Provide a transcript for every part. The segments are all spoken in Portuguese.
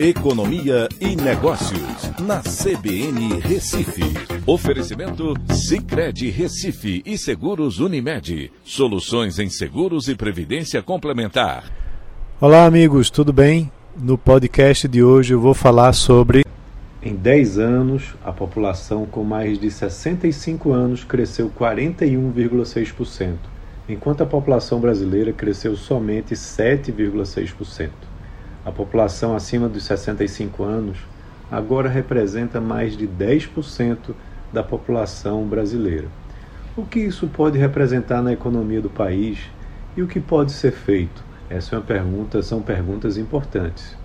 Economia e Negócios, na CBN Recife. Oferecimento Cicred Recife e Seguros Unimed. Soluções em seguros e previdência complementar. Olá, amigos, tudo bem? No podcast de hoje eu vou falar sobre. Em 10 anos, a população com mais de 65 anos cresceu 41,6%, enquanto a população brasileira cresceu somente 7,6%. A população acima dos 65 anos agora representa mais de 10% da população brasileira. O que isso pode representar na economia do país e o que pode ser feito? Essa é uma pergunta, são perguntas importantes.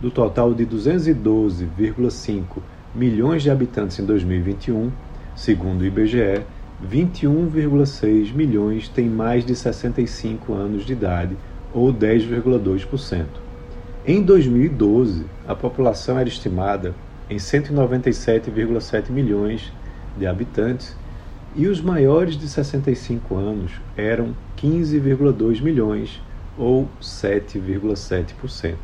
Do total de 212,5 milhões de habitantes em 2021, segundo o IBGE, 21,6 milhões têm mais de 65 anos de idade, ou 10,2%. Em 2012, a população era estimada em 197,7 milhões de habitantes e os maiores de 65 anos eram 15,2 milhões, ou 7,7%.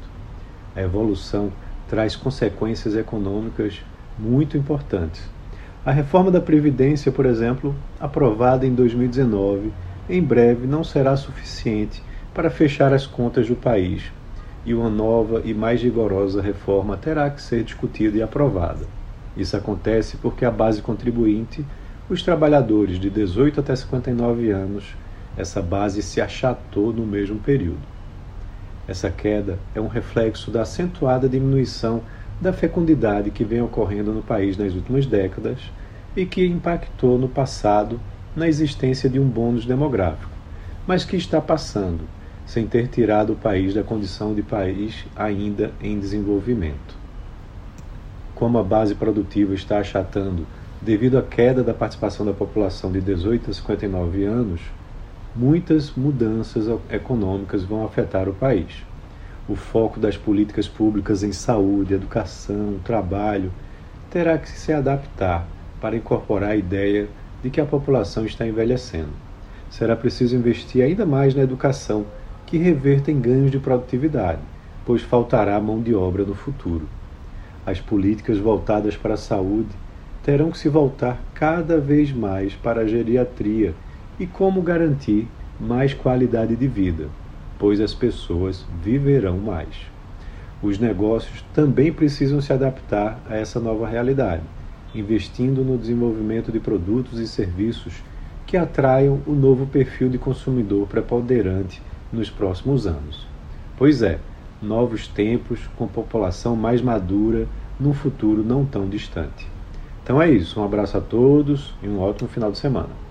A evolução traz consequências econômicas muito importantes. A reforma da Previdência, por exemplo, aprovada em 2019, em breve não será suficiente para fechar as contas do país e uma nova e mais rigorosa reforma terá que ser discutida e aprovada. Isso acontece porque a base contribuinte, os trabalhadores de 18 até 59 anos, essa base se achatou no mesmo período. Essa queda é um reflexo da acentuada diminuição da fecundidade que vem ocorrendo no país nas últimas décadas e que impactou no passado na existência de um bônus demográfico, mas que está passando sem ter tirado o país da condição de país ainda em desenvolvimento. Como a base produtiva está achatando devido à queda da participação da população de 18 a 59 anos, muitas mudanças econômicas vão afetar o país. O foco das políticas públicas em saúde, educação, trabalho terá que se adaptar para incorporar a ideia de que a população está envelhecendo. Será preciso investir ainda mais na educação que revertem ganhos de produtividade, pois faltará mão de obra no futuro. As políticas voltadas para a saúde terão que se voltar cada vez mais para a geriatria e como garantir mais qualidade de vida, pois as pessoas viverão mais. Os negócios também precisam se adaptar a essa nova realidade, investindo no desenvolvimento de produtos e serviços que atraiam o novo perfil de consumidor preponderante nos próximos anos. Pois é, novos tempos com população mais madura num futuro não tão distante. Então é isso, um abraço a todos e um ótimo final de semana.